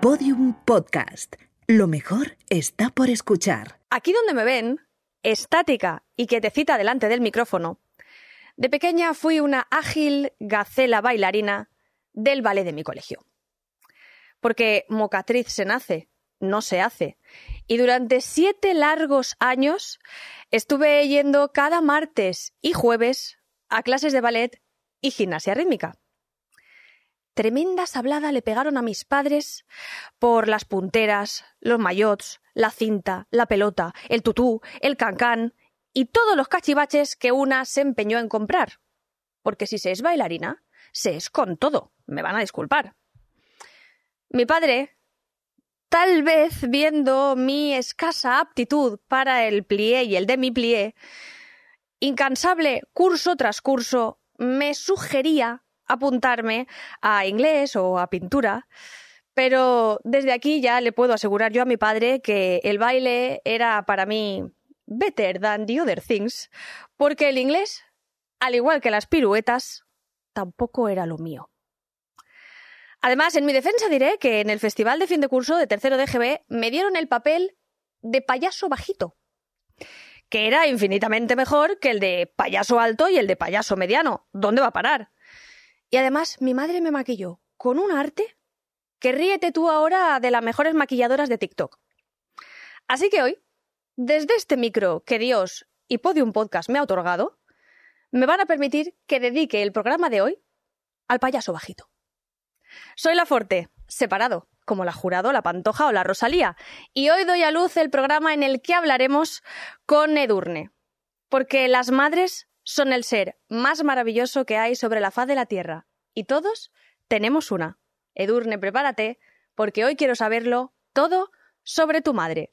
Podium Podcast. Lo mejor está por escuchar. Aquí donde me ven, estática y quietecita delante del micrófono, de pequeña fui una ágil gacela bailarina del ballet de mi colegio. Porque mocatriz se nace, no se hace. Y durante siete largos años estuve yendo cada martes y jueves a clases de ballet y gimnasia rítmica. Tremenda sablada le pegaron a mis padres por las punteras, los maillots, la cinta, la pelota, el tutú, el cancán y todos los cachivaches que una se empeñó en comprar. Porque si se es bailarina, se es con todo. Me van a disculpar. Mi padre, tal vez viendo mi escasa aptitud para el plié y el demi-plié, incansable curso tras curso, me sugería apuntarme a inglés o a pintura, pero desde aquí ya le puedo asegurar yo a mi padre que el baile era para mí better than the other things, porque el inglés, al igual que las piruetas, tampoco era lo mío. Además, en mi defensa diré que en el festival de fin de curso de tercero de GB me dieron el papel de payaso bajito, que era infinitamente mejor que el de payaso alto y el de payaso mediano. ¿Dónde va a parar? Y además, mi madre me maquilló con un arte que ríete tú ahora de las mejores maquilladoras de TikTok. Así que hoy, desde este micro que Dios y Podium Podcast me ha otorgado, me van a permitir que dedique el programa de hoy al payaso bajito. Soy la Forte, separado, como la Jurado, la Pantoja o la Rosalía, y hoy doy a luz el programa en el que hablaremos con Edurne, porque las madres son el ser más maravilloso que hay sobre la faz de la Tierra. Y todos tenemos una. Edurne, prepárate, porque hoy quiero saberlo todo sobre tu madre.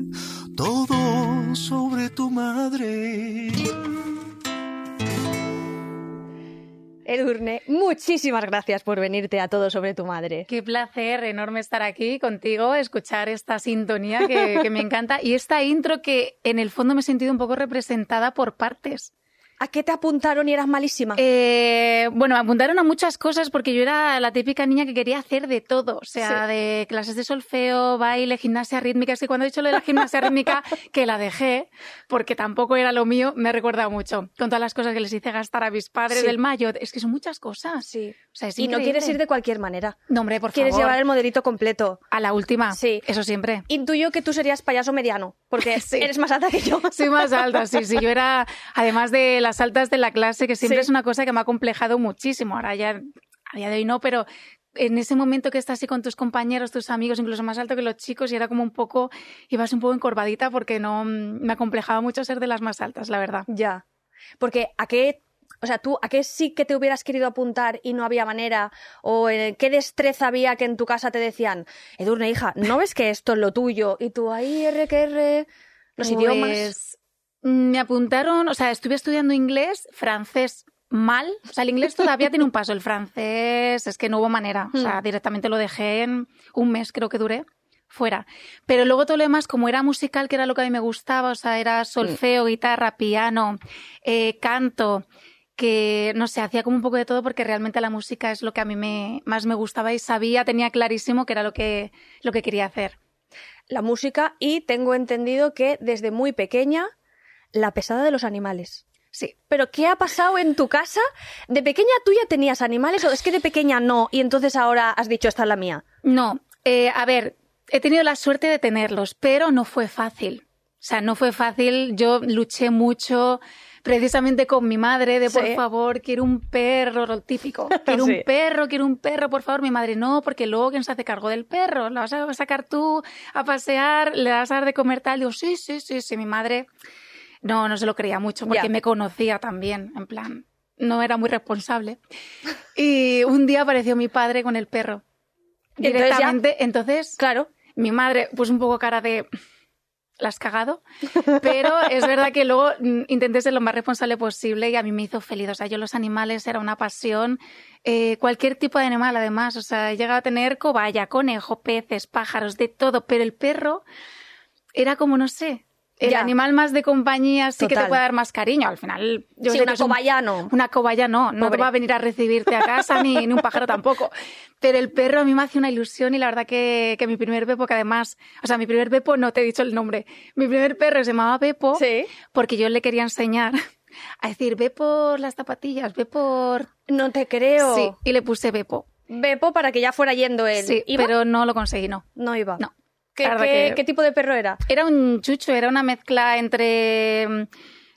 todo sobre tu madre. Edurne, muchísimas gracias por venirte a todo sobre tu madre. Qué placer enorme estar aquí contigo, escuchar esta sintonía que, que me encanta y esta intro que en el fondo me he sentido un poco representada por partes. ¿A qué te apuntaron y eras malísima? Eh, bueno, me apuntaron a muchas cosas porque yo era la típica niña que quería hacer de todo. O sea, Sí. de clases de solfeo, baile, gimnasia rítmica. Es que cuando he dicho lo de la gimnasia rítmica, que la dejé, porque tampoco era lo mío, me he recordado mucho. Con todas las cosas que les hice gastar a mis padres Sí. del mayo. Es que son muchas cosas. Sí. O sea, es y no quieres ir de cualquier manera. No, hombre, por Quieres favor. llevar el modelito completo. A la última. Sí. Eso siempre. Intuyo que tú serías payaso mediano, porque Sí. eres más alta que yo. Soy más alta, sí, sí. Yo era, además de las altas de la clase, que siempre Sí. es una cosa que me ha complejado muchísimo. Ahora ya, a día de hoy no, pero en ese momento que estás así con tus compañeros, tus amigos, incluso más alto que los chicos, y era como un poco, ibas un poco encorvadita porque no, mm, me acomplejaba mucho ser de las más altas, la verdad. Ya. Porque a qué, o sea, tú, a qué sí que te hubieras querido apuntar y no había manera, o eh, qué destreza había que en tu casa te decían, Edurne, hija, ¿no ves que esto es lo tuyo? Y tú, ahí, R, que R, los idiomas. Pues, mm, Me apuntaron, o sea, estuve estudiando inglés, francés mal. O sea, el inglés todavía tiene un paso. El francés es que no hubo manera. O sea, Hmm. directamente lo dejé en un mes, creo que duré, fuera. Pero luego todo lo demás, como era musical, que era lo que a mí me gustaba, o sea, era solfeo, guitarra, piano, eh, canto, que no sé, hacía como un poco de todo porque realmente la música es lo que a mí me, más me gustaba y sabía, tenía clarísimo que era lo que, lo que quería hacer. La música y tengo entendido que desde muy pequeña, la pesada de los animales. Sí. Pero ¿qué ha pasado en tu casa? ¿De pequeña tú ya tenías animales o es que de pequeña no y entonces ahora has dicho esta es la mía? No, eh, a ver, he tenido la suerte de tenerlos, pero no fue fácil. O sea, no fue fácil. Yo luché mucho precisamente con mi madre de por Sí. favor, quiero un perro, lo típico. Quiero Sí. un perro, quiero un perro, por favor. Mi madre, no, porque luego quién se hace cargo del perro. Lo vas a sacar tú a pasear, le vas a dar de comer tal. Digo, sí, sí, sí, sí. Mi madre no, no se lo creía mucho porque me conocía también, en plan, no era muy responsable. Y un día apareció mi padre con el perro. Directamente, entonces, Claro. Mi madre, pues un poco cara de la has cagado, pero es verdad que luego mm, intenté ser lo más responsable posible y a mí me hizo feliz. O sea, yo los animales era una pasión, eh, cualquier tipo de animal además, o sea, he llegado a tener cobaya, conejo, peces, pájaros, de todo, pero el perro era como, no sé, el Ya. animal más de compañía sí que te puede dar más cariño. Al final, yo Sí, sé una que es un- cobaya no. Una cobaya no, no te Pobre. va a venir a recibirte a casa ni, ni un pájaro tampoco. Pero el perro a mí me hace una ilusión y la verdad que, que mi primer Bepo, que además, o sea, mi primer Bepo no te he dicho el nombre. Mi primer perro se llamaba Bepo Sí. porque yo le quería enseñar a decir, ve por las zapatillas, ve por... No te creo. Sí, y le puse Bepo. Bepo para que ya fuera yendo él. Sí, ¿Iba? pero no lo conseguí, no. No iba. No. ¿Qué, qué- que- qué tipo de perro era? Era un chucho, era una mezcla entre...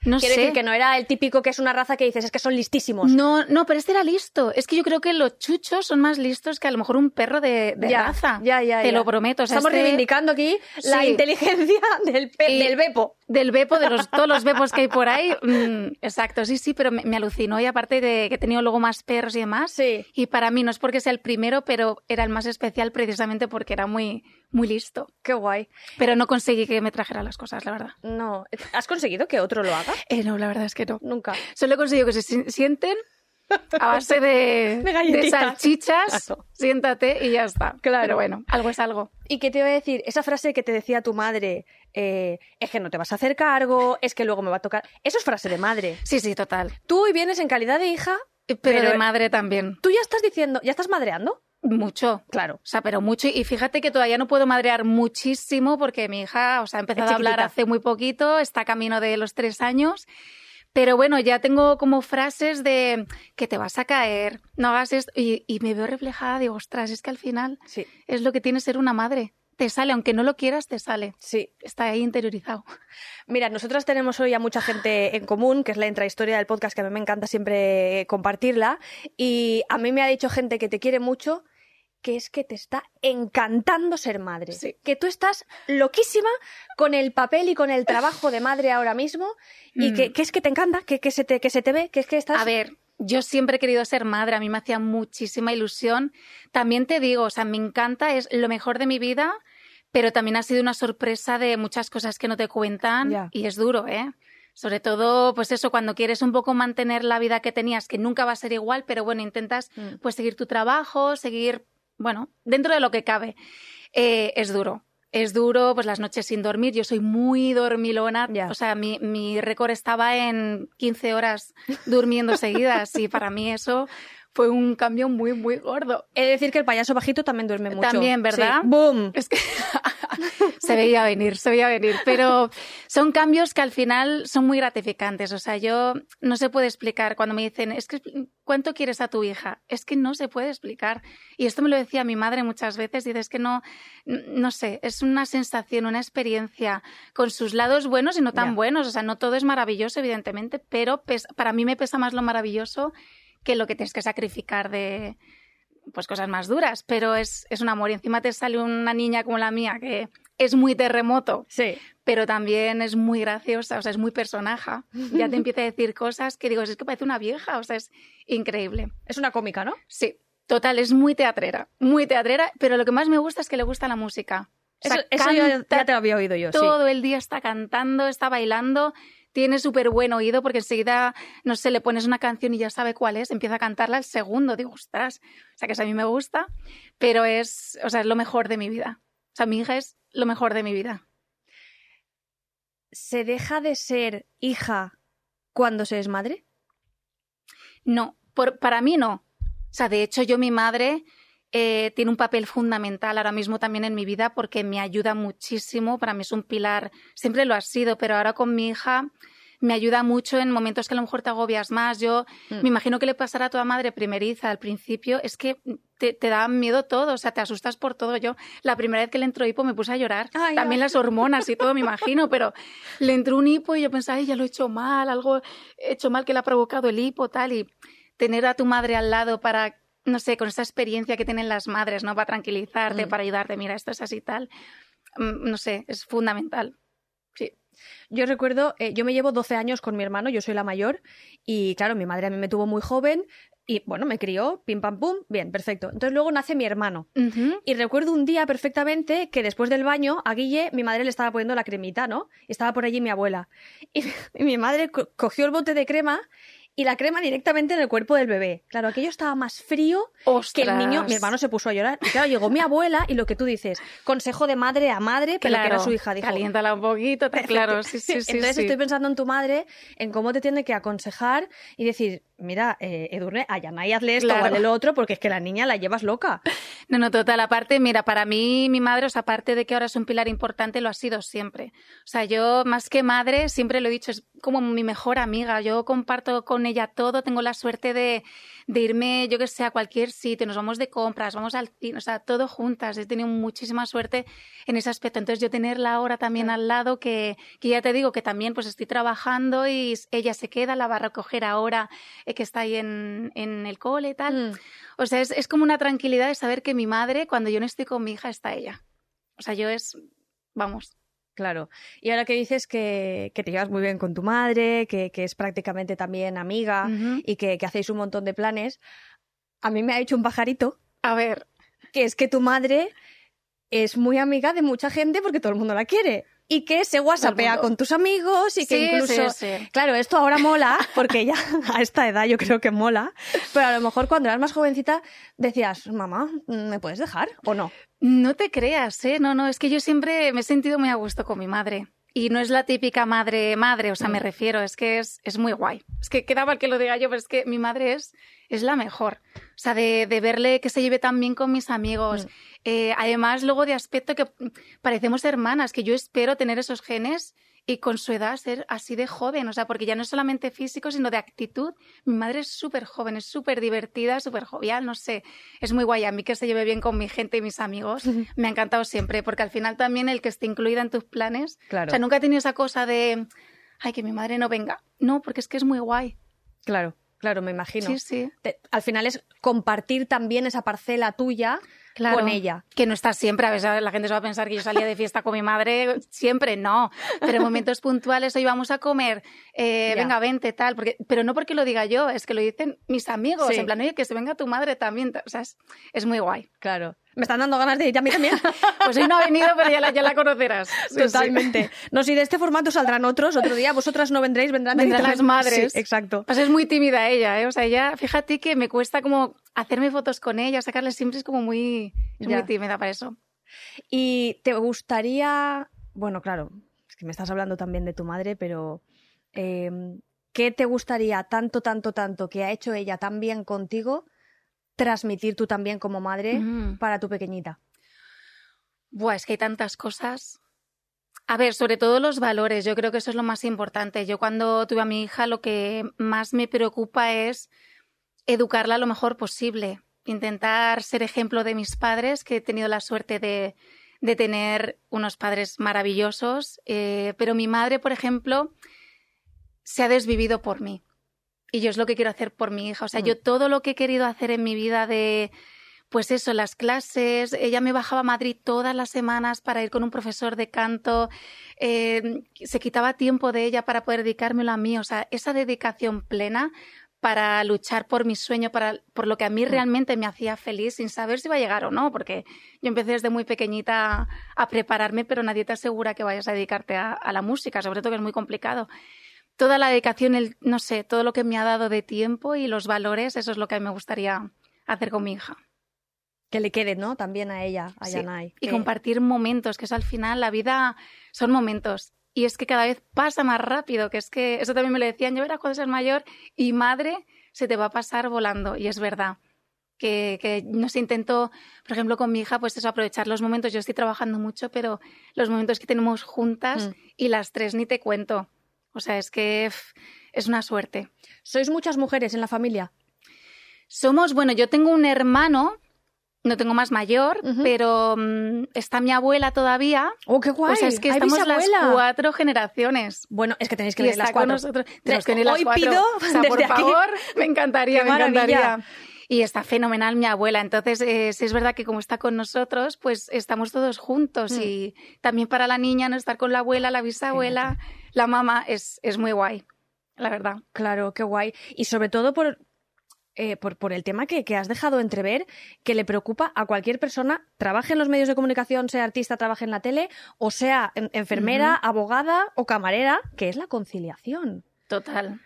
No Quiero sé. decir que no era el típico que es una raza que dices, es que son listísimos. No, no, pero este era listo. Es que yo creo que los chuchos son más listos que a lo mejor un perro de, de Ya, raza. ya, ya, Te lo prometo. O sea, Estamos este- reivindicando aquí la inteligencia del, pe- Y- del Bepo. Del Bepo, de los, todos los Bepos que hay por ahí. mm, exacto, sí, sí, pero me, me alucinó. Y aparte de que he tenido luego más perros y demás. Sí. Y para mí no es porque sea el primero, pero era el más especial precisamente porque era muy, muy listo. Qué guay. Pero no conseguí que me trajera las cosas, la verdad. No. ¿Has conseguido que otro lo haga? Eh, no, la verdad es que no. Nunca. Solo he conseguido que se si- sienten a base de, De salchichas. Claro. Siéntate y ya está. Claro. Pero bueno, algo es algo. ¿Y qué te iba a decir? Esa frase que te decía tu madre, eh, es que no te vas a hacer cargo, es que luego me va a tocar. Eso es frase de madre. Sí, sí, total. Tú hoy vienes en calidad de hija, Pero, Pero- de madre también. tú ya estás diciendo, ya estás madreando. Mucho. Claro. O sea, pero mucho. Y fíjate que todavía no puedo madrear muchísimo porque mi hija, o sea, ha empezado a hablar hace muy poquito, está camino de los tres años. Pero bueno, ya tengo como frases de que te vas a caer, no hagas esto. Y, y me veo reflejada, digo, ostras, es que al final Sí, es lo que tiene ser una madre. Te sale, aunque no lo quieras, te sale. sí. Está ahí interiorizado. Mira, nosotras tenemos hoy a mucha gente en común, que es la intrahistoria del podcast, que a mí me encanta siempre compartirla. Y a mí me ha dicho gente que te quiere mucho, que es que te está encantando ser madre. Sí. Que tú estás loquísima con el papel y con el trabajo de madre ahora mismo. Y Mm. que, que es que te encanta, que, que, se te, que se te ve, que es que estás. A ver, yo siempre he querido ser madre, a mí me hacía muchísima ilusión. También te digo, o sea, me encanta, es lo mejor de mi vida, pero también ha sido una sorpresa de muchas cosas que no te cuentan y es duro, ¿eh? Sobre todo, pues eso, cuando quieres un poco mantener la vida que tenías, que nunca va a ser igual, pero bueno, intentas Mm. pues seguir tu trabajo, seguir, bueno, dentro de lo que cabe. Eh, es duro. Es duro, pues las noches sin dormir. Yo soy muy dormilona. Ya. O sea, mi, mi récord estaba en 15 horas durmiendo seguidas y para mí eso fue un cambio muy, muy gordo. He de decir que el payaso bajito también duerme mucho. También, ¿verdad? Sí. ¡Boom! Es que se veía venir, se veía venir. Pero son cambios que al final son muy gratificantes. O sea, yo no se puede explicar cuando me dicen, es que ¿cuánto quieres a tu hija? Es que no se puede explicar. Y esto me lo decía mi madre muchas veces. Dices que no, no sé, es una sensación, una experiencia con sus lados buenos y no tan buenos. O sea, no todo es maravilloso, evidentemente, pero para mí me pesa más lo maravilloso que lo que tienes que sacrificar de pues cosas más duras, pero es, es un amor. Y encima te sale una niña como la mía, que es muy terremoto, Sí. pero también es muy graciosa, o sea, es muy personaja. Ya te empieza a decir cosas que digo, es que parece una vieja, o sea, es increíble. Es una cómica, ¿no? Sí, total, es muy teatrera, muy teatrera, pero lo que más me gusta es que le gusta la música. O sea, Eso, eso ya, ya te lo había oído yo, sí. todo el día está cantando, está bailando, tiene súper buen oído porque enseguida, no sé, le pones una canción y ya sabe cuál es, empieza a cantarla al segundo, digo, ostras, o sea, que eso a mí me gusta, pero es, o sea, es lo mejor de mi vida. O sea, mi hija es lo mejor de mi vida. ¿Se deja de ser hija cuando se es madre? No, por, para mí no. O sea, de hecho, yo, mi madre, eh, tiene un papel fundamental ahora mismo también en mi vida porque me ayuda muchísimo. Para mí es un pilar, siempre lo ha sido, pero ahora con mi hija me ayuda mucho en momentos que a lo mejor te agobias más. Yo Mm. me imagino que le pasará a toda madre primeriza al principio. Es que te, te da miedo todo, o sea, te asustas por todo. Yo, la primera vez que le entró hipo, me puse a llorar. Ay, También ay. las hormonas y todo, me imagino, pero le entró un hipo y yo pensaba, ay, ya lo he hecho mal, algo he hecho mal que le ha provocado el hipo, tal. Y tener a tu madre al lado para, no sé, con esa experiencia que tienen las madres, ¿no? Para tranquilizarte, Mm. para ayudarte, mira, esto es así tal. Mm, No sé, es fundamental. Sí. Yo recuerdo, eh, yo me llevo 12 años con mi hermano, yo soy la mayor, y claro, mi madre a mí me tuvo muy joven, Y bueno, me crió, pim pam pum, bien, perfecto. Entonces luego nace mi hermano. Y recuerdo un día perfectamente que después del baño a Guille mi madre le estaba poniendo la cremita, ¿no? Y estaba por allí mi abuela. Y, y mi madre co- cogió el bote de crema y la crema directamente en el cuerpo del bebé. Claro, aquello estaba más frío que el niño. Ostras. Mi hermano se puso a llorar. Y claro, llegó mi abuela y lo que tú dices, consejo de madre a madre, pero que era su hija. Dijo, Caliéntala un poquito, claro, sí, sí, sí. Entonces sí. estoy pensando en tu madre, en cómo te tiene que aconsejar y decir, mira, eh, Edurne, a Yanay hazle esto Claro. o hazle lo otro, porque es que la niña la llevas loca. No, no, total. Aparte, mira, para mí, mi madre, o sea, aparte de que ahora es un pilar importante, lo ha sido siempre. O sea, yo, más que madre, siempre lo he dicho, es como mi mejor amiga. Yo comparto con ella todo, tengo la suerte de, de irme, yo que sé, a cualquier sitio, nos vamos de compras, vamos al cine, o sea, todo juntas. He tenido muchísima suerte en ese aspecto. Entonces, yo tenerla ahora también al lado, que, que ya te digo que también pues estoy trabajando y ella se queda, la va a recoger ahora eh, que está ahí en, en el cole y tal. Mm. O sea, es, es como una tranquilidad de saber que mi madre, cuando yo no estoy con mi hija, está ella. O sea, yo es, vamos, Claro. Y ahora que dices que, que te llevas muy bien con tu madre, que, que es prácticamente también amiga y que, que hacéis un montón de planes, a mí me ha hecho un pajarito a ver, que es que tu madre es muy amiga de mucha gente porque todo el mundo la quiere. Y que se whatsappea con tus amigos y que Sí, incluso... sí, sí. Claro, esto ahora mola, porque ya a esta edad yo creo que mola, pero a lo mejor cuando eras más jovencita decías, mamá, ¿me puedes dejar o no? no te creas, ¿eh? No, no, es que yo siempre me he sentido muy a gusto con mi madre. Y no es la típica madre, madre, o sea, me Mm. refiero, es que es, es muy guay. Es que queda mal que lo diga yo, pero es que mi madre es, es la mejor. O sea, de, de verle que se lleve tan bien con mis amigos. Mm. Eh, además, luego de aspecto que parecemos hermanas, que yo espero tener esos genes y con su edad ser así de joven. O sea, porque ya no es solamente físico, sino de actitud. Mi madre es súper joven, es súper divertida, súper jovial, no sé. Es muy guay. A mí que se lleve bien con mi gente y mis amigos, me ha encantado siempre, porque al final también el que esté incluida en tus planes. Claro. O sea, nunca he tenido esa cosa de, ay, que mi madre no venga. No, porque es que es muy guay. Claro, claro, me imagino. Sí, sí. Te- al final es compartir también esa parcela tuya Claro. con ella. Que no estás siempre, a veces la gente se va a pensar que yo salía de fiesta con mi madre, siempre no, pero en momentos puntuales, hoy vamos a comer, eh, venga, vente, tal, porque, pero no porque lo diga yo, es que lo dicen mis amigos, Sí. en plan, oye, que se venga tu madre también, o sea, es, es muy guay. Claro. Me están dando ganas de ir a mí también. Pues hoy no ha venido, pero ya la, ya la conocerás. Sí, sí. Totalmente. No, si de este formato saldrán otros, otro día vosotras no vendréis, vendrán, Vendrán las madres. Sí, exacto. Pues es muy tímida ella, ¿eh? O sea, ella, fíjate que me cuesta como hacerme fotos con ella, sacarle siempre es como muy, es Ya. muy tímida para eso. Y te gustaría, bueno, claro, es que me estás hablando también de tu madre, pero eh, ¿qué te gustaría tanto, tanto, tanto que ha hecho ella tan bien contigo transmitir tú también como madre Mm. para tu pequeñita? Buah, es que hay tantas cosas. A ver, sobre todo los valores, yo creo que eso es lo más importante. Yo cuando tuve a mi hija lo que más me preocupa es educarla lo mejor posible, intentar ser ejemplo de mis padres, que he tenido la suerte de, de tener unos padres maravillosos, eh, pero mi madre, por ejemplo, se ha desvivido por mí. Y yo es lo que quiero hacer por mi hija. O sea, Mm. yo todo lo que he querido hacer en mi vida de, pues eso, las clases, ella me bajaba a Madrid todas las semanas para ir con un profesor de canto, eh, se quitaba tiempo de ella para poder dedicármelo a mí, o sea, esa dedicación plena para luchar por mi sueño, para, por lo que a mí realmente me hacía feliz, sin saber si iba a llegar o no, porque yo empecé desde muy pequeñita a prepararme, pero nadie te asegura que vayas a dedicarte a, a la música, sobre todo que es muy complicado. Toda la dedicación, el, no sé, todo lo que me ha dado de tiempo y los valores, eso es lo que a mí me gustaría hacer con mi hija. Que le quede, ¿no? También a ella, a Sí, Yanai. Y compartir momentos, que eso al final, la vida son momentos. Y es que cada vez pasa más rápido, que es que eso también me lo decían, yo verás cuando seas mayor y madre, se te va a pasar volando. Y es verdad. Que, que no sé, intento, por ejemplo, con mi hija, pues eso, aprovechar los momentos. Yo estoy trabajando mucho, pero los momentos que tenemos juntas Mm. y las tres ni te cuento. O sea, es que pff, es una suerte. ¿Sois muchas mujeres en la familia? Somos, bueno, yo tengo un hermano, no tengo más mayor, Ujú. pero mm, está mi abuela todavía. ¡Oh, qué guay! O sea, es que ¡Ay, estamos las cuatro generaciones. Bueno, es que tenéis que está las cuatro. nosotros. Tenemos que venir las Hoy cuatro. pido O sea, por desde aquí- favor, me encantaría, ¡Qué me maravilla! encantaría. Y está fenomenal mi abuela. Entonces, eh, sí es verdad que como está con nosotros, pues estamos todos juntos. Mm. Y también para la niña, no estar con la abuela, la bisabuela, la mamá, es, es muy guay, la verdad. Claro, qué guay. Y sobre todo por eh, por, por, el tema que, que, has dejado entrever, que le preocupa a cualquier persona, trabaje en los medios de comunicación, sea artista, trabaje en la tele, o sea enfermera, uh -huh. abogada o camarera, que es la conciliación. Total.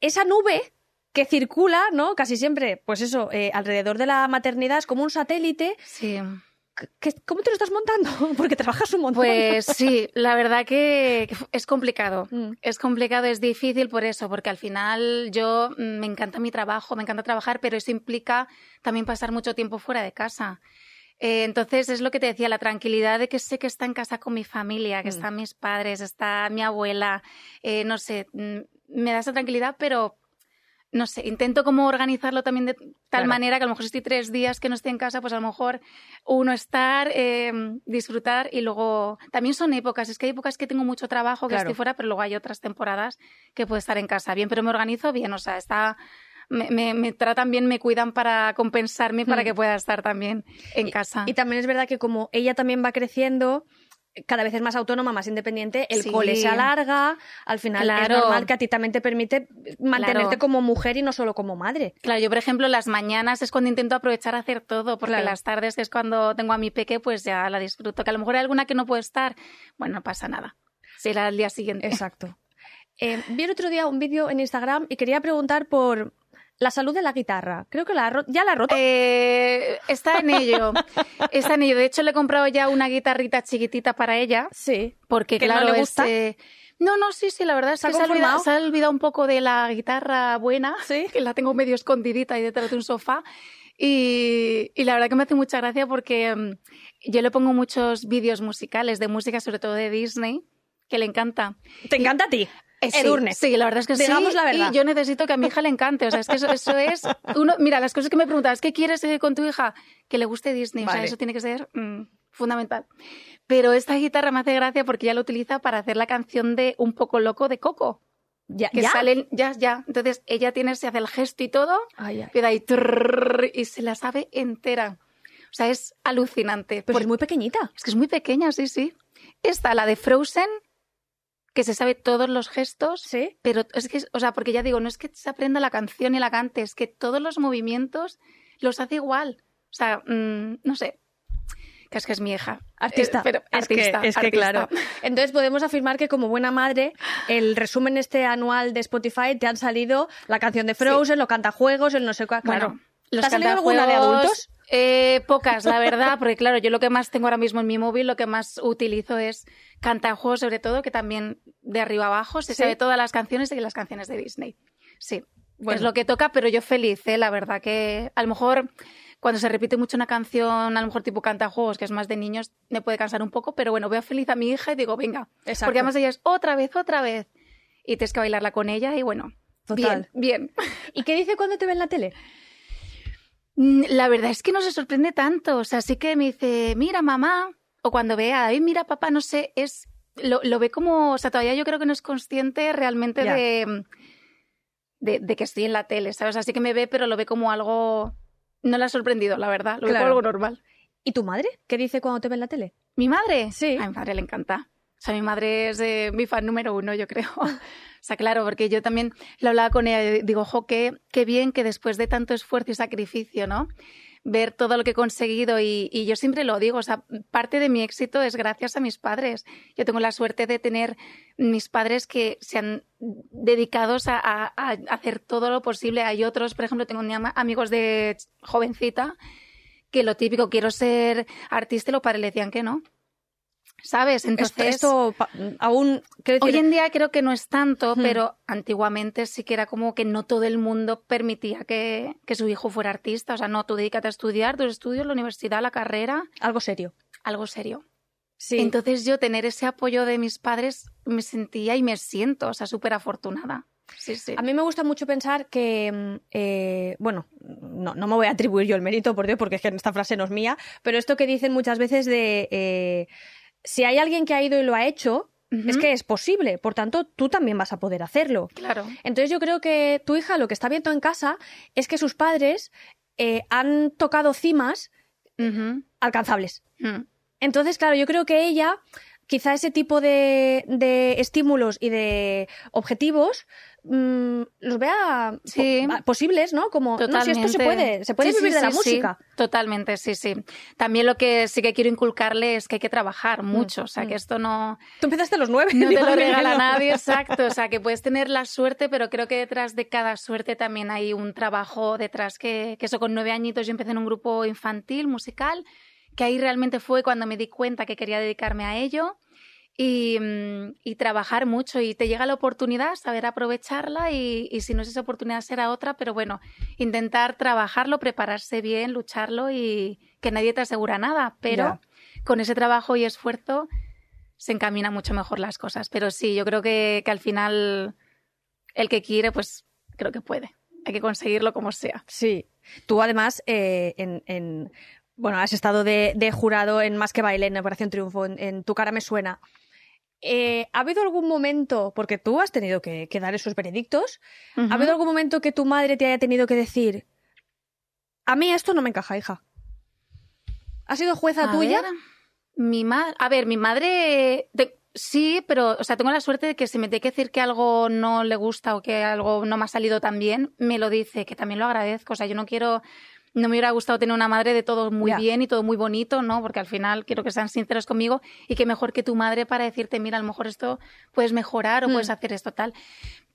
Esa nube que circula, ¿no? Casi siempre, pues eso, eh, alrededor de la maternidad es como un satélite. Sí. ¿Qué, ¿Cómo te lo estás montando? Porque trabajas un montón. Pues sí, la verdad que es complicado. Mm. Es complicado, es difícil por eso, porque al final yo mm, me encanta mi trabajo, me encanta trabajar, pero eso implica también pasar mucho tiempo fuera de casa. Eh, entonces es lo que te decía, la tranquilidad de que sé que está en casa con mi familia, que mm. están mis padres, está mi abuela, eh, no sé, me da esa tranquilidad, pero no sé, intento como organizarlo también de tal claro. manera que a lo mejor si estoy tres días que no estoy en casa, pues a lo mejor uno estar, eh, disfrutar y luego también son épocas, es que hay épocas que tengo mucho trabajo, que claro. estoy fuera, pero luego hay otras temporadas que puedo estar en casa bien, pero me organizo bien, o sea, está... Me, me, me tratan bien, me cuidan para compensarme para Mm. que pueda estar también en casa. Y también es verdad que como ella también va creciendo, cada vez es más autónoma, más independiente, el Sí. cole se alarga, al final es normal que a ti también te permite mantenerte Claro. como mujer y no solo como madre. Claro, yo por ejemplo las mañanas es cuando intento aprovechar a hacer todo, porque Claro. las tardes que es cuando tengo a mi peque, pues ya la disfruto. Que a lo mejor hay alguna que no puedo estar, bueno, no pasa nada. Será el día siguiente. Exacto. Eh, vi el otro día un vídeo en Instagram y quería preguntar por la salud de la guitarra. Creo que la ya la ha roto. Eh, está en ello, está en ello. De hecho, le he comprado ya una guitarrita chiquitita para ella, sí. porque ¿Que no claro, le gusta? eh, No, no, sí, sí, la verdad es ¿Se ha que se ha, olvidado, se ha olvidado un poco de la guitarra buena, Sí. que la tengo medio escondidita ahí detrás de un sofá. Y, y la verdad que me hace mucha gracia porque mm, yo le pongo muchos vídeos musicales de música, sobre todo de Disney, que le encanta. Te encanta a ti. Eh, sí, Edurne. Sí, la verdad es que Digamos sí. la verdad. Y yo necesito que a mi hija le encante. O sea, es que eso, eso es. Uno, mira, las cosas que me preguntabas, ¿qué quieres eh, con tu hija? Que le guste Disney. O sea, Vale. eso tiene que ser mm, fundamental. Pero esta guitarra me hace gracia porque ella lo utiliza para hacer la canción de Un poco loco de Coco. Ya, Que ya. sale, ya, ya. Entonces ella tiene, se hace el gesto y todo, Ay, ay. ahí trrr, y se la sabe entera. O sea, es alucinante. Pero es muy pequeñita. es que es muy pequeña, sí, sí. Está la de Frozen, que se sabe todos los gestos. Sí. Pero es que, o sea, porque ya digo, no es que se aprenda la canción y la cante, es que todos los movimientos los hace igual. O sea, mm, no sé. Que es que es mi hija. Artista. Eh, pero es artista, que, es que claro. Entonces podemos afirmar que como buena madre, el resumen este anual de Spotify te han salido la canción de Frozen, lo cantajuegos, el no sé cuál. Claro. Bueno, ¿Te ha salido alguna de adultos? Eh, pocas, la verdad, porque claro, yo lo que más tengo ahora mismo en mi móvil, lo que más utilizo es cantajuegos, sobre todo, que también de arriba abajo se Sí. sabe todas las canciones y las canciones de Disney. Sí, Bueno. es lo que toca, pero yo feliz, ¿eh? la verdad que a lo mejor cuando se repite mucho una canción, a lo mejor tipo cantajuegos, que es más de niños, me puede cansar un poco, pero bueno, veo feliz a mi hija y digo, venga, Exacto. porque además ella es otra vez, otra vez, y tienes que bailarla con ella y bueno, Total. bien, bien. ¿Y qué dice cuando te ve en la tele? Mm, La verdad es que no se sorprende tanto. O sea, sí que me dice, mira, mamá, o cuando vea, ay, mira, papá, no sé, es. Lo, lo ve como. O sea, todavía yo creo que no es consciente realmente de, de. de que estoy en la tele, ¿sabes? Así que me ve, pero lo ve como algo. No le ha sorprendido, la verdad. Lo ve como algo normal. ¿Y tu madre? ¿Qué dice cuando te ve en la tele? ¿Mi madre? Sí. A mi madre le encanta. O sea, mi madre es mi fan número uno, yo creo. o sea, claro, porque yo también lo hablaba con ella y digo, jo, qué, qué bien que después de tanto esfuerzo y sacrificio, ¿no? Ver todo lo que he conseguido y, y yo siempre lo digo, o sea, parte de mi éxito es gracias a mis padres. Yo tengo la suerte de tener mis padres que se han dedicados a, a- a hacer todo lo posible. Hay otros, por ejemplo, tengo amigos de jovencita que lo típico, quiero ser artista y los padres le decían que no. ¿Sabes? Entonces, esto, aún. hoy en día creo que no es tanto, Hmm. pero antiguamente sí que era como que no todo el mundo permitía que, que su hijo fuera artista. O sea, no, tú dedícate a estudiar, tus estudios, la universidad, la carrera, algo serio. algo serio. Sí. Entonces yo tener ese apoyo de mis padres me sentía y me siento, o sea, súper afortunada. Sí, sí. A mí me gusta mucho pensar que, mm, eh, bueno, no, no me voy a atribuir yo el mérito, por Dios, porque es que esta frase no es mía, pero esto que dicen muchas veces de eh, si hay alguien que ha ido y lo ha hecho, es que es posible, por tanto, tú también vas a poder hacerlo. Claro. Entonces yo creo que tu hija lo que está viendo en casa es que sus padres eh, han tocado cimas Ujú. alcanzables. Mm. Entonces, claro, yo creo que ella, quizá ese tipo de, de estímulos y de objetivos, mm, los vea Sí. po- posibles, ¿no? Como, no, si esto se puede, se puede Sí, sí, vivir de la sí, música. sí, totalmente, sí, sí. También lo que sí que quiero inculcarle es que hay que trabajar mucho, o sea, que esto no, Tú empezaste a los nueve. no te lo regala no. nadie, exacto. O sea, que puedes tener la suerte, pero creo que detrás de cada suerte también hay un trabajo detrás que, que eso con nueve añitos yo empecé en un grupo infantil, musical, que ahí realmente fue cuando me di cuenta que quería dedicarme a ello. Y, mm, y trabajar mucho y te llega la oportunidad, saber aprovecharla y, y si no es esa oportunidad será otra, pero bueno, intentar trabajarlo, prepararse bien, lucharlo y que nadie te asegura nada, pero con ese trabajo y esfuerzo se encaminan mucho mejor las cosas. Pero sí, yo creo que, que al final el que quiere, pues creo que puede. Hay que conseguirlo como sea. Sí. Tú además, eh, en, en- bueno, has estado de, de jurado en Más que Baile, en Operación Triunfo, en, en Tu cara me suena. Eh, ¿Ha habido algún momento, porque tú has tenido que, que dar esos veredictos, ¿ha habido algún momento que tu madre te haya tenido que decir, a mí esto no me encaja, hija? ¿Ha sido jueza A tuya? ver, mi madre, a ver, mi madre te- sí, pero o sea, tengo la suerte de que si me tiene que decir que algo no le gusta o que algo no me ha salido tan bien, me lo dice, que también lo agradezco, o sea, yo no quiero no me hubiera gustado tener una madre de todo muy bien y todo muy bonito, ¿no? Porque al final quiero que sean sinceros conmigo y que mejor que tu madre para decirte, mira, a lo mejor esto puedes mejorar o Mm. puedes hacer esto tal.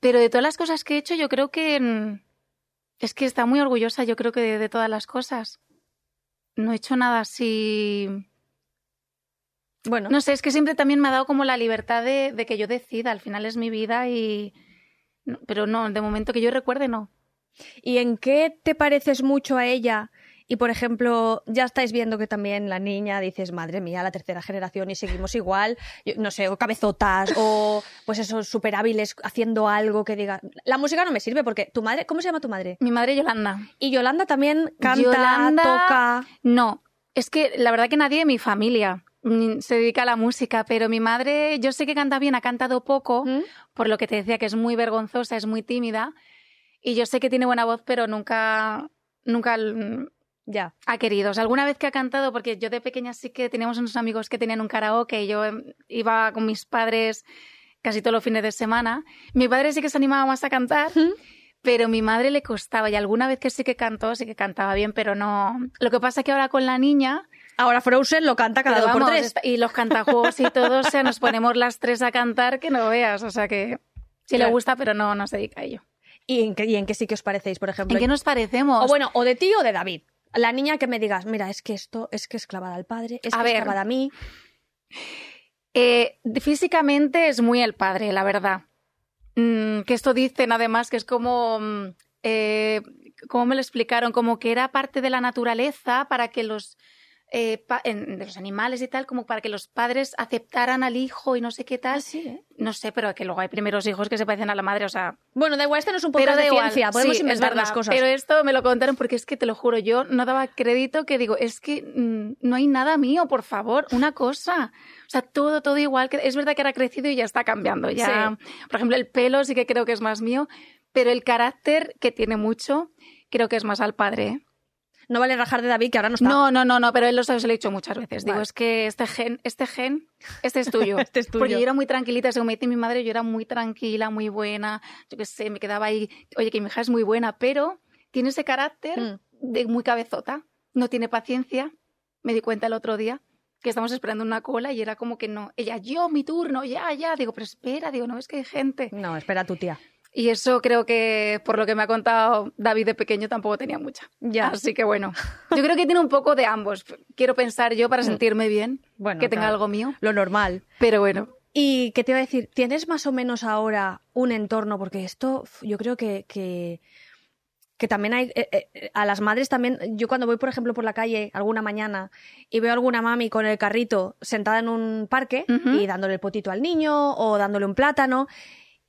Pero de todas las cosas que he hecho, yo creo que mm, es que está muy orgullosa, yo creo que de, de todas las cosas. No he hecho nada así. Bueno, No sé, es que siempre también me ha dado como la libertad de, de que yo decida. Al final es mi vida y. Pero no, de momento que yo recuerde, no. ¿Y en qué te pareces mucho a ella? Y, por ejemplo, ya estáis viendo que también la niña dices, madre mía, la tercera generación y seguimos igual, Yo no sé, o cabezotas, o pues esos súper hábiles haciendo algo que diga. La música no me sirve porque tu madre, ¿cómo se llama tu madre? Mi madre Yolanda. Y Yolanda también canta, Yolanda- toca. No, es que la verdad que nadie de mi familia mm, se dedica a la música, pero mi madre, yo sé que canta bien, ha cantado poco, ¿Mm? por lo que te decía que es muy vergonzosa, es muy tímida, y yo sé que tiene buena voz, pero nunca, nunca mm, Ya. ha querido. O sea, alguna vez que ha cantado, porque yo de pequeña sí que teníamos unos amigos que tenían un karaoke y yo em, iba con mis padres casi todos los fines de semana. Mi padre sí que se animaba más a cantar, pero mi madre le costaba y alguna vez que sí que cantó, sí que cantaba bien, pero no. Lo que pasa es que ahora con la niña, Ahora Frozen lo canta cada dos por vamos, tres. está- y los cantajuegos y todo, o sea, nos ponemos las tres a cantar que no veas, o sea que sí le Claro. gusta, pero no, no se dedica a ello. ¿Y en, qué, ¿Y en qué sí que os parecéis, por ejemplo? ¿En qué nos parecemos? O bueno, o de ti o de David. La niña que me digas, mira, es que esto es que es clavada al padre, es A que ver. es clavada a mí. Eh, físicamente es muy el padre, la verdad. Mm, que esto dicen además que es como... mm, eh, ¿Cómo me lo explicaron? Como que era parte de la naturaleza para que los... eh, pa- en- de los animales y tal, como para que los padres aceptaran al hijo y no sé qué tal. No sé, pero que luego hay primeros hijos que se parecen a la madre, o sea, Bueno, da igual, este no es un da de igual. ciencia, podemos Sí, inventar verdad, las cosas. Pero esto me lo contaron porque es que te lo juro, yo no daba crédito que digo, es que mm, no hay nada mío, por favor, una cosa. O sea, todo, todo igual. que Es verdad que ahora ha crecido y ya está cambiando. Ya, Por ejemplo, el pelo sí que creo que es más mío, pero el carácter que tiene mucho, creo que es más al padre. No vale rajar de David, que ahora no está. No, no, no, no, pero él lo sabe, se lo he dicho muchas veces. Digo, es que este gen, este gen, este es tuyo. Este es tuyo. Porque yo era muy tranquilita, según me dice mi madre, yo era muy tranquila, muy buena, yo qué sé, me quedaba ahí, oye, que mi hija es muy buena, pero tiene ese carácter Mm. de muy cabezota, no tiene paciencia. Me di cuenta el otro día que estamos esperando una cola y era como que no, ella, yo, mi turno, ya, ya, digo, pero espera, digo, no, es que hay gente. No, espera tu tía. Y eso creo que, por lo que me ha contado David de pequeño, tampoco tenía mucha. Ya. Así que bueno, yo creo que tiene un poco de ambos. Quiero pensar yo para sentirme bien, Mm. Bueno, que tenga claro. algo mío, Lo normal. pero bueno. Y que te iba a decir, ¿tienes más o menos ahora un entorno? Porque esto yo creo que, que, que también hay, eh, eh, a las madres también, yo cuando voy, por ejemplo, por la calle alguna mañana y veo a alguna mami con el carrito sentada en un parque y dándole el potito al niño o dándole un plátano,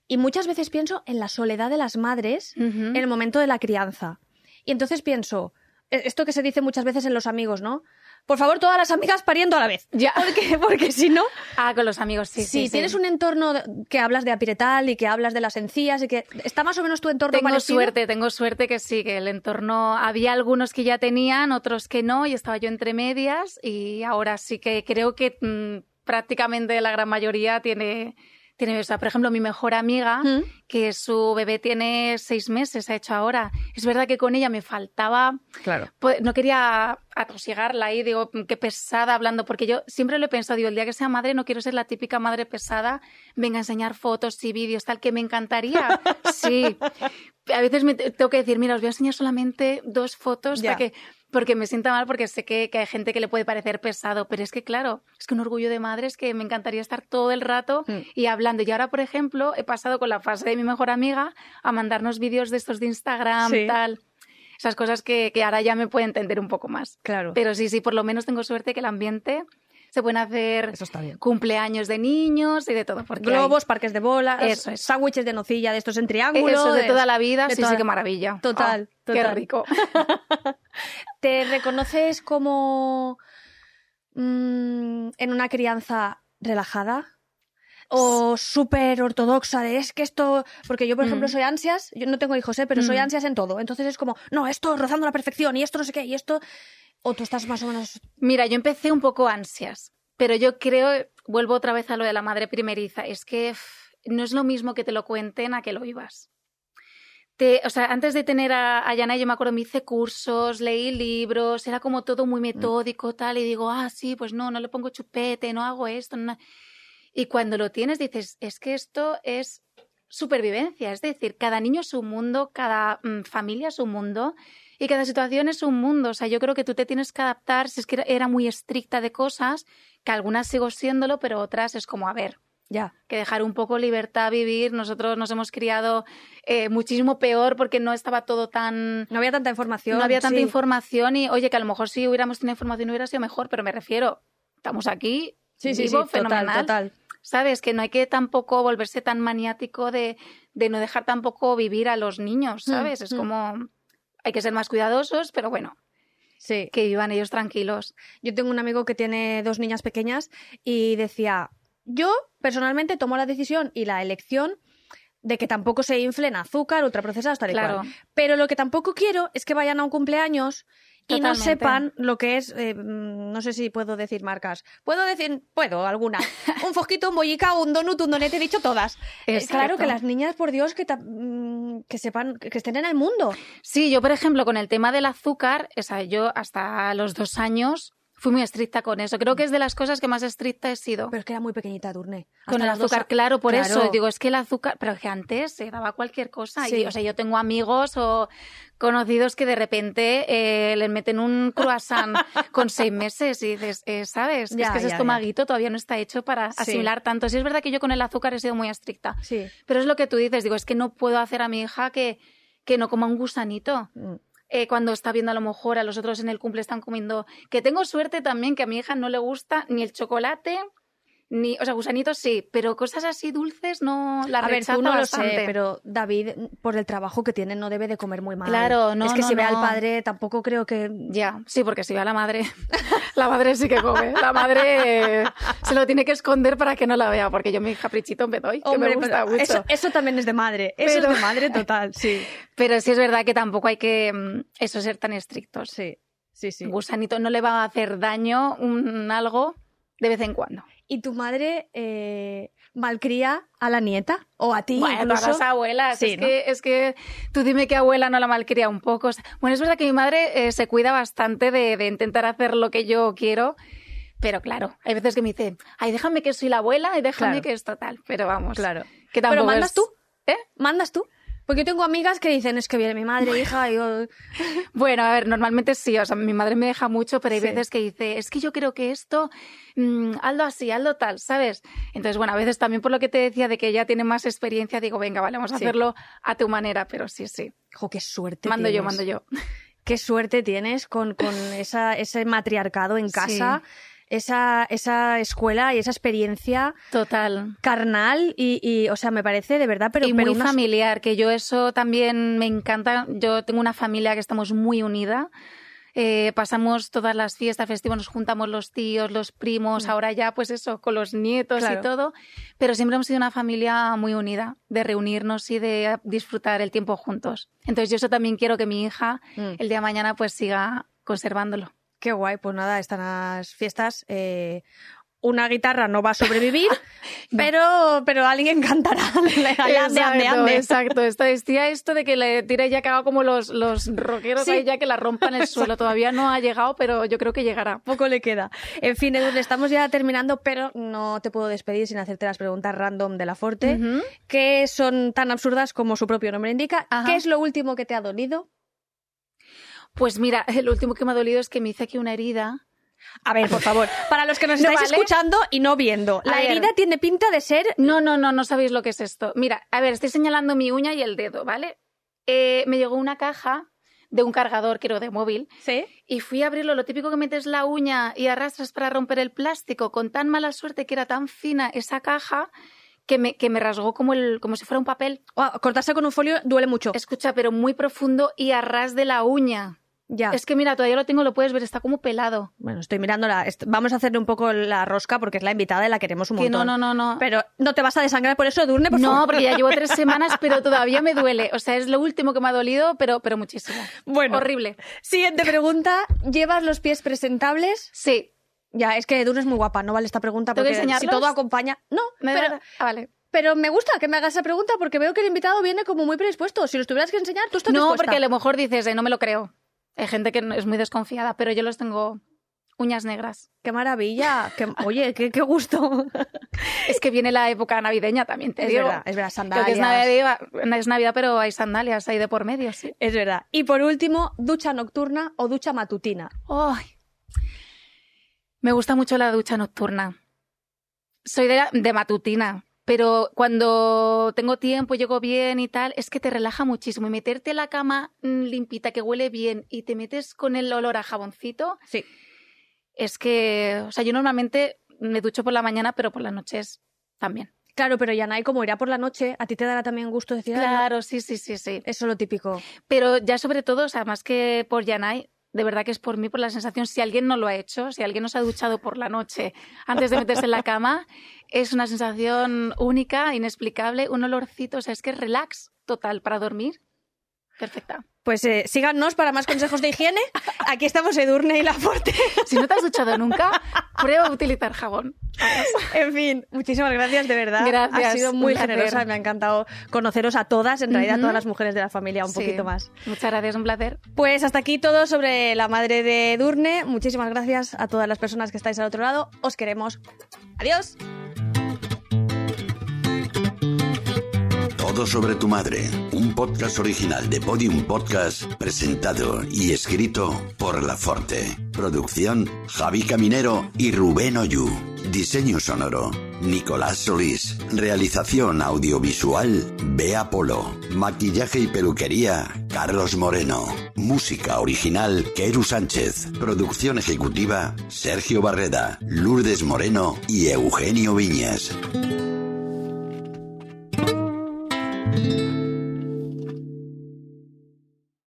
y muchas veces pienso en la soledad de las madres en el momento de la crianza. Y entonces pienso, eh, esto que se dice muchas veces en los amigos, ¿no? Por favor, todas las amigas pariendo a la vez. Ya. Porque, porque si no, Ah, con los amigos, sí. si sí, sí. tienes un entorno que hablas de apiretal y que hablas de las encías y que está más o menos tu entorno Tengo parecido. suerte, tengo suerte que sí, que el entorno, había algunos que ya tenían, otros que no, y estaba yo entre medias, y ahora sí que creo que mm, prácticamente la gran mayoría tiene, Tiene, o sea, por ejemplo, mi mejor amiga, Mm. que su bebé tiene seis meses, ha hecho ahora. Es verdad que con ella me faltaba Claro. pues, no quería atosigarla ahí, digo, qué pesada hablando, porque yo siempre lo he pensado, digo, el día que sea madre no quiero ser la típica madre pesada, venga a enseñar fotos y vídeos, tal, que me encantaría. Sí. A veces me te- tengo que decir, mira, os voy a enseñar solamente dos fotos Ya. para que, porque me sienta mal, porque sé que, que hay gente que le puede parecer pesado, pero es que, claro, es que un orgullo de madre es que me encantaría estar todo el rato Mm. y hablando. Y ahora, por ejemplo, he pasado con la fase de mi mejor amiga a mandarnos vídeos de estos de Instagram, Sí. tal. Esas cosas que, que ahora ya me puede entender un poco más. Claro. Pero sí, sí, por lo menos tengo suerte que el ambiente se pueden hacer Eso está bien. cumpleaños de niños y de todo. Porque Globos, parques de bolas, Eso es. sándwiches de nocilla de estos en triángulo. eso de de- toda la vida, sí, toda- sí, qué maravilla. Total, Oh, Qué total. rico. ¿Te reconoces como mm, en una crianza relajada? ¿O súper ortodoxa de es que esto... Porque yo, por ejemplo, Mm. soy ansias, yo no tengo hijos, ¿eh? pero soy Mm. ansias en todo. Entonces es como, no, esto rozando la perfección y esto no sé qué y esto... O tú estás más o menos... Mira, yo empecé un poco ansias, pero yo creo, vuelvo otra vez a lo de la madre primeriza, es que pff, no es lo mismo que te lo cuenten a que lo vivas. Te, o sea, antes de tener a, a Yana, yo me acuerdo, me hice cursos, leí libros, era como todo muy metódico, tal, y digo, ah, sí, pues no, no le pongo chupete, no hago esto. no". Y cuando lo tienes, dices, es que esto es supervivencia, es decir, cada niño es un mundo, cada mm, familia es un mundo, y cada situación es un mundo. O sea, yo creo que tú te tienes que adaptar. Si es que era- muy estricta de cosas, que algunas sigo siéndolo, pero otras es como, a ver, Ya. que dejar un poco libertad vivir. Nosotros nos hemos criado eh, muchísimo peor porque no estaba todo tan... No había tanta información. No había tanta sí. información y, oye, que a lo mejor si hubiéramos tenido información hubiera sido mejor, pero me refiero, estamos aquí, Sí, sí, vivo, sí, total, fenomenal. total. ¿Sabes? Que no hay que tampoco volverse tan maniático de, de no dejar tampoco vivir a los niños, ¿sabes? es mm. como... Hay que ser más cuidadosos, pero bueno, Sí. que vivan ellos tranquilos. Yo tengo un amigo que tiene dos niñas pequeñas y decía, yo personalmente tomo la decisión y la elección de que tampoco se inflen azúcar, ultraprocesados, tal y Claro. cual. Pero lo que tampoco quiero es que vayan a un cumpleaños y no sepan lo que es, eh, mm, no sé si puedo decir marcas. Puedo decir, puedo, alguna. un fosquito, un bollica, un donut, un donete, he dicho todas. Eh, Exacto. claro que las niñas, por Dios, que, mm, que sepan, que estén en el mundo. Sí, yo, por ejemplo, con el tema del azúcar, o sea, yo hasta los dos años fui muy estricta con eso. Creo que es de las cosas que más estricta he sido. Pero es que era muy pequeñita, Durne. con el dos azúcar, claro, por Claro. eso digo, es que el azúcar, pero que antes se daba cualquier cosa. Sí. Y, o sea, yo tengo amigos o conocidos que de repente eh, les meten un croissant con seis meses y dices, eh, ¿sabes? Ya, es que ese ya, ya. estomaguito todavía no está hecho para Sí. asimilar tanto. Sí, es verdad que yo con el azúcar he sido muy estricta. Sí. Pero es lo que tú dices, digo, es que no puedo hacer a mi hija que, que no coma un gusanito. Mm. Eh, cuando está viendo a lo mejor a los otros en el cumple están comiendo. Que tengo suerte también que a mi hija no le gusta ni el chocolate, ni. O sea, gusanitos sí, pero cosas así dulces no las A ver, tú no lo sé, pero David, por el trabajo que tiene, no debe de comer muy mal. Claro, no, Es que no, si ve al padre, tampoco creo que... Ya, sí, porque si ve a la madre, la madre sí que come. La madre se lo tiene que esconder para que no la vea, porque yo mi caprichito me doy, que me gusta pero mucho. Eso, eso también es de madre. Eso Pero- es de madre total, sí. Pero sí es verdad que tampoco hay que mm, eso ser tan estrictos. Sí, sí, sí. Gusanito no le va a hacer daño un algo de vez en cuando. ¿Y tu madre eh, malcría a la nieta? ¿O a ti Bueno, incluso? todas las abuelas. Sí, es, ¿no? que, es que tú dime que abuela no la malcría un poco. Bueno, es verdad que mi madre eh, se cuida bastante de, de intentar hacer lo que yo quiero. Pero claro, hay veces que me dice, ay, déjame que soy la abuela y déjame Claro. que es total. Pero vamos. Claro. Que tampoco ¿Pero mandas es- tú? ¿Eh? ¿Mandas tú? Porque yo tengo amigas que dicen, es que viene mi madre, hija, y yo... Bueno, a ver, normalmente sí, o sea, mi madre me deja mucho, pero hay Sí. veces que dice, es que yo creo que esto, mm, hazlo así, hazlo tal, ¿sabes? Entonces, bueno, a veces también por lo que te decía de que ella tiene más experiencia, digo, venga, vale, vamos a Sí. hacerlo a tu manera, pero sí, sí. Jo, qué suerte Mando yo, mando yo. Qué suerte tienes con, con esa, ese matriarcado en Sí. Esa, esa escuela y esa experiencia Total. carnal y, y, o sea, me parece de verdad, pero, y pero muy familiar, que yo eso también me encanta. Yo tengo una familia que estamos muy unida. Eh, pasamos todas las fiestas, festivos, nos juntamos los tíos, los primos, Mm. ahora ya pues eso, con los nietos Claro. y todo, pero siempre hemos sido una familia muy unida, de reunirnos y de disfrutar el tiempo juntos. Entonces yo eso también quiero que mi hija Mm. el día de mañana pues siga conservándolo. Qué guay, pues nada, están las fiestas. eh, una guitarra no va a sobrevivir, pero, pero alguien cantará. ande, ande, ande. exacto. Esto decía esto de que le tire ya cagado como los, los rockeros Sí. ahí ya que la rompan el suelo. Todavía no ha llegado, pero yo creo que llegará. Poco le queda. En fin, Edu, estamos ya terminando, pero no te puedo despedir sin hacerte las preguntas random de la Forte, Ujú. que son tan absurdas como su propio nombre indica. Ajá. ¿Qué es lo último que te ha dolido? Pues mira, el último que me ha dolido es que me hice aquí una herida. A ver, por favor, para los que nos ¿No estáis vale? escuchando y no viendo, la herida tiene pinta de ser No, no, no, no sabéis lo que es esto. Mira, a ver, estoy señalando mi uña y el dedo, ¿vale? Eh, me llegó una caja de un cargador, creo, de móvil, ¿Sí? y fui a abrirlo. Lo típico que metes la uña y arrastras para romper el plástico, con tan mala suerte que era tan fina esa caja que me, que me rasgó como, el, como si fuera un papel. Oh, cortarse con un folio duele mucho. Escucha, pero muy profundo y a ras de la uña. Ya. Es que mira, todavía lo tengo, lo puedes ver, está como pelado. Bueno, estoy mirando la... Vamos a hacerle un poco la rosca porque es la invitada y la queremos un Que no, montón. no, no, no. Pero no te vas a desangrar por eso, por favor. No, porque ya llevo tres semanas, pero todavía me duele. O sea, es lo último que me ha dolido, pero, pero muchísimo. Bueno. Horrible. Siguiente pregunta. ¿Llevas los pies presentables? Sí. Ya, es que Edurne es muy guapa, no vale esta pregunta ¿Tengo que porque si todo acompaña... No, ¿Me pero, da- ah, vale. pero me gusta que me hagas esa pregunta porque veo que el invitado viene como muy predispuesto. Si los tuvieras que enseñar, tú estás No, dispuesta. porque a lo mejor dices, eh, no me lo creo. Hay gente que es muy desconfiada, pero yo los tengo uñas negras. ¡Qué maravilla! Qué- Oye, qué, qué gusto. Es que viene la época navideña también, te es digo. verdad, es verdad, que es sandalias. Navidad, es Navidad, pero hay sandalias ahí de por medio, sí. Es verdad. Y por último, ducha nocturna o ducha matutina. Ay. Me gusta mucho la ducha nocturna. Soy de, de matutina, pero cuando tengo tiempo, llego bien y tal, es que te relaja muchísimo. Y meterte en la cama mm, limpita, que huele bien, y te metes con el olor a jaboncito, Sí. es que, o sea, yo normalmente me ducho por la mañana, pero por las noches también. Claro, pero Yanay, como irá por la noche, a ti te dará también gusto decir. Claro, sí, sí, sí, sí. eso es lo típico. Pero ya sobre todo, o sea, más que por Yanai, de verdad que es por mí, por la sensación, si alguien no lo ha hecho, si alguien no se ha duchado por la noche antes de meterse en la cama, es una sensación única, inexplicable, un olorcito, o sea, es que es relax total para dormir. Perfecta. Pues eh, síganos para más consejos de higiene. Aquí estamos Edurne y Laforte. Si no te has duchado nunca, prueba a utilizar jabón. En fin, muchísimas gracias, de verdad. Gracias, Ha sido muy un placer. generosa, me ha encantado conoceros a todas, en realidad a todas las mujeres de la familia, un Sí. poquito más. Muchas gracias, un placer. Pues hasta aquí todo sobre la madre de Edurne. Muchísimas gracias a todas las personas que estáis al otro lado. Os queremos. Adiós. Todo sobre tu madre, un podcast original de Podium Podcast, presentado y escrito por La Forte. Producción Javi Caminero y Rubén Oyu. Diseño sonoro Nicolás Solís. Realización audiovisual Bea Polo. Maquillaje y peluquería Carlos Moreno. Música original Keru Sánchez. Producción ejecutiva Sergio Barreda, Lourdes Moreno y Eugenio Viñas. Thank you.